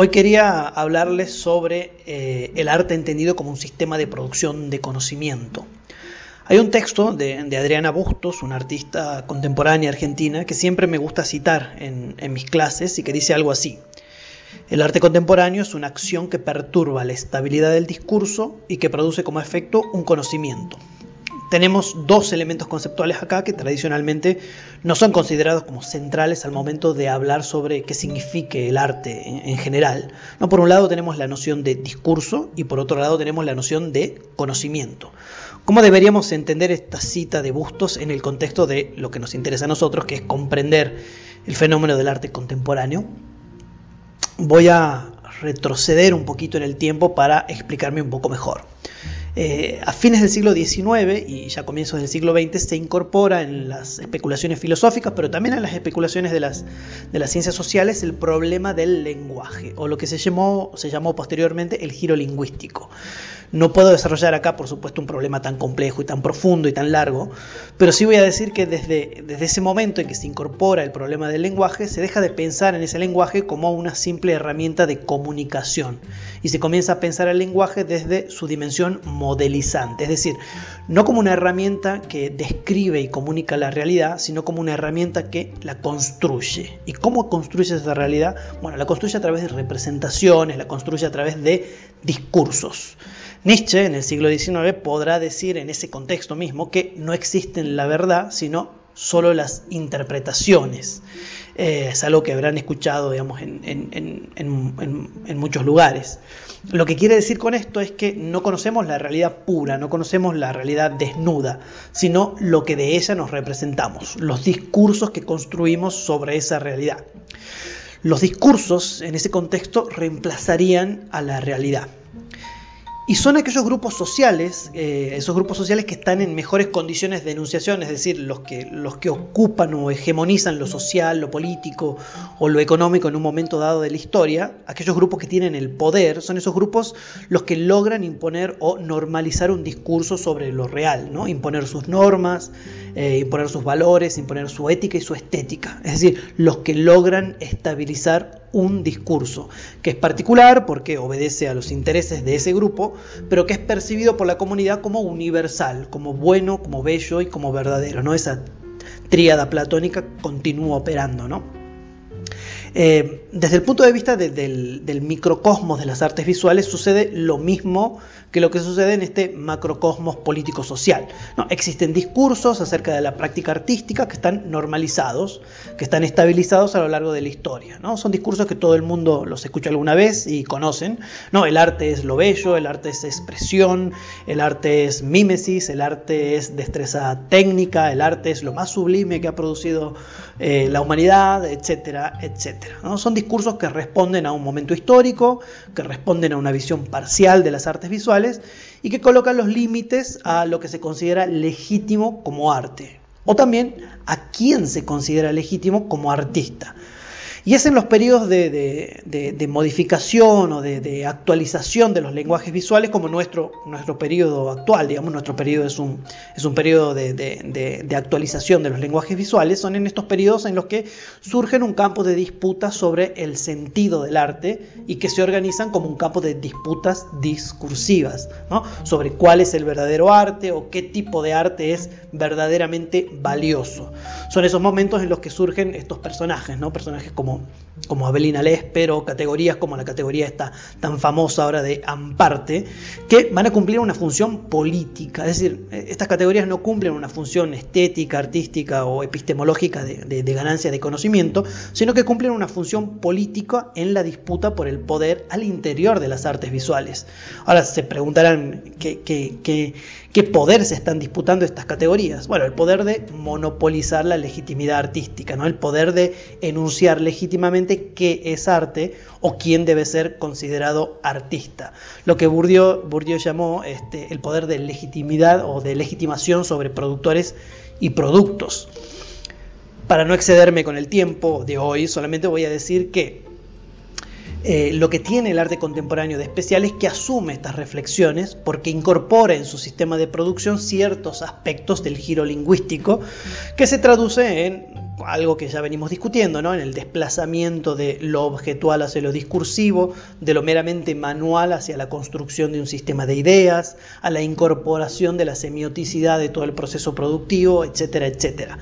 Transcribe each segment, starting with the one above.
Hoy quería hablarles sobre eh, el arte entendido como un sistema de producción de conocimiento. Hay un texto de, Adriana Bustos, una artista contemporánea argentina, que siempre me gusta citar en, en mis clases y que dice algo así. El arte contemporáneo es una acción que perturba la estabilidad del discurso y que produce como efecto un conocimiento tenemos dos elementos conceptuales acá que tradicionalmente no son considerados como centrales al momento de hablar sobre qué signifique el arte en, general. ¿No? Por un lado tenemos la noción de discurso y por otro lado tenemos la noción de conocimiento. ¿Cómo deberíamos entender esta cita de Bustos en el contexto de lo que nos interesa a nosotros, que es comprender el fenómeno del arte contemporáneo? Voy a retroceder un poquito en el tiempo para explicarme un poco mejor. Eh, a fines del siglo XIX y ya comienzos del siglo XX se incorpora en las especulaciones filosóficas, pero también en las especulaciones de las, de las ciencias sociales, el problema del lenguaje, o lo que se llamó, se llamó posteriormente el giro lingüístico. No puedo desarrollar acá, por supuesto, un problema tan complejo y tan profundo y tan largo, pero sí voy a decir que desde, desde ese momento en que se incorpora el problema del lenguaje, se deja de pensar en ese lenguaje como una simple herramienta de comunicación y se comienza a pensar el lenguaje desde su dimensión modelizante, es decir, no como una herramienta que describe y comunica la realidad, sino como una herramienta que la construye. ¿Y cómo construye esa realidad? Bueno, la construye a través de representaciones, la construye a través de discursos. Nietzsche en el siglo XIX podrá decir en ese contexto mismo que no existen la verdad, sino solo las interpretaciones. Eh, es algo que habrán escuchado digamos, en, muchos lugares. Lo que quiere decir con esto es que no conocemos la realidad pura, no conocemos la realidad desnuda, sino lo que de ella nos representamos, los discursos que construimos sobre esa realidad. Los discursos en ese contexto reemplazarían a la realidad. Y son aquellos grupos sociales, eh, esos grupos sociales que están en mejores condiciones de enunciación, es decir, los que, los que ocupan o hegemonizan lo social, lo político o lo económico en un momento dado de la historia, aquellos grupos que tienen el poder, son esos grupos los que logran imponer o normalizar un discurso sobre lo real, ¿no? imponer sus normas, eh, imponer sus valores, imponer su ética y su estética, es decir, los que logran estabilizar un discurso, que es particular porque obedece a los intereses de ese grupo, pero que es percibido por la comunidad como universal, como bueno, como bello y como verdadero, ¿no? Esa tríada platónica continúa operando, ¿no? Eh, desde el punto de vista del, microcosmos de las artes visuales sucede lo mismo que lo que sucede en este macrocosmos político-social. ¿no? Existen discursos acerca de la práctica artística que están normalizados, que están estabilizados a lo largo de la historia. ¿no? Son discursos que todo el mundo los escucha alguna vez y conocen. ¿no? El arte es lo bello, el arte es expresión, el arte es mímesis, el arte es destreza técnica, el arte es lo más sublime que ha producido eh, la humanidad, etcétera, ¿no? Son discursos que responden a un momento histórico, que responden a una visión parcial de las artes visuales y que colocan los límites a lo que se considera legítimo como arte, o también a quién se considera legítimo como artista. Y es en los periodos de, modificación o de, actualización de los lenguajes visuales como nuestro, nuestro periodo actual, digamos, nuestro periodo es un, es un periodo de, actualización de los lenguajes visuales, son en estos periodos en los que surgen un campo de disputas sobre el sentido del arte y que se organizan como un campo de disputas discursivas, sobre cuál es el verdadero arte o qué tipo de arte es verdaderamente valioso. Son esos momentos en los que surgen estos personajes, ¿no? personajes como como, Abelina Lesper o categorías como la categoría esta tan famosa ahora de Amparte, que van a cumplir una función política. Es decir, estas categorías no cumplen una función estética, artística o epistemológica de, ganancia de conocimiento, sino que cumplen una función política en la disputa por el poder al interior de las artes visuales. Ahora se preguntarán qué poder se están disputando estas categorías. Bueno, el poder de monopolizar la legitimidad artística, ¿no? el poder de enunciar legítimamente qué es arte o quién debe ser considerado artista. Lo que Bourdieu llamó este, el poder de legitimidad o de legitimación sobre productores y productos. Para no excederme con el tiempo de hoy, solamente voy a decir que eh, lo que tiene el arte contemporáneo de especial es que asume estas reflexiones porque incorpora en su sistema de producción ciertos aspectos del giro lingüístico que se traduce en algo que ya venimos discutiendo, ¿no? En el desplazamiento de lo objetual hacia lo discursivo, de lo meramente manual hacia la construcción de un sistema de ideas, a la incorporación de la semioticidad de todo el proceso productivo, etcétera, etcétera.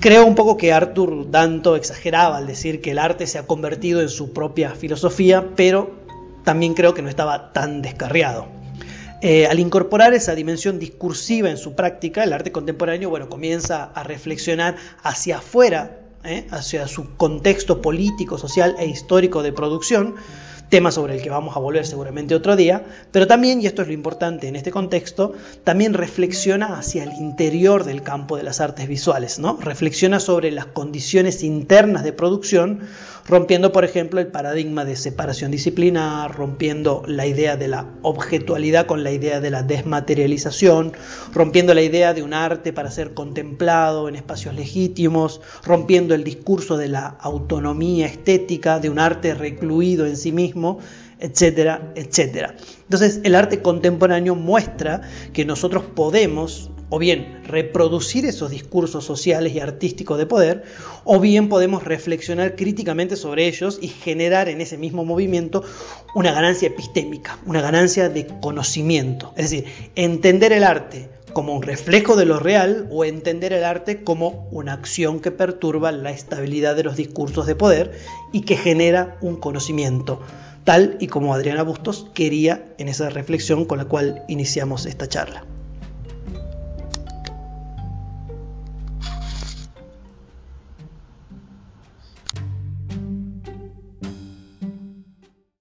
Creo un poco que Arthur Danto exageraba al decir que el arte se ha convertido en su propia filosofía, pero también creo que no estaba tan descarriado. Eh, al incorporar esa dimensión discursiva en su práctica, el arte contemporáneo bueno, comienza a reflexionar hacia afuera, ¿eh? hacia su contexto político, social e histórico de producción, tema sobre el que vamos a volver seguramente otro día, pero también, y esto es lo importante en este contexto, también reflexiona hacia el interior del campo de las artes visuales, ¿no? Reflexiona sobre las condiciones internas de producción, rompiendo, por ejemplo, el paradigma de separación disciplinar, rompiendo la idea de la objetualidad con la idea de la desmaterialización, rompiendo la idea de un arte para ser contemplado en espacios legítimos, rompiendo el discurso de la autonomía estética, de un arte recluido en sí mismo, etcétera, etcétera. Entonces el arte contemporáneo muestra que nosotros podemos o bien reproducir esos discursos sociales y artísticos de poder, o bien podemos reflexionar críticamente sobre ellos y generar en ese mismo movimiento una ganancia epistémica, una ganancia de conocimiento. Es decir, entender el arte como un reflejo de lo real o entender el arte como una acción que perturba la estabilidad de los discursos de poder y que genera un conocimiento tal y como Adriana Bustos quería en esa reflexión con la cual iniciamos esta charla.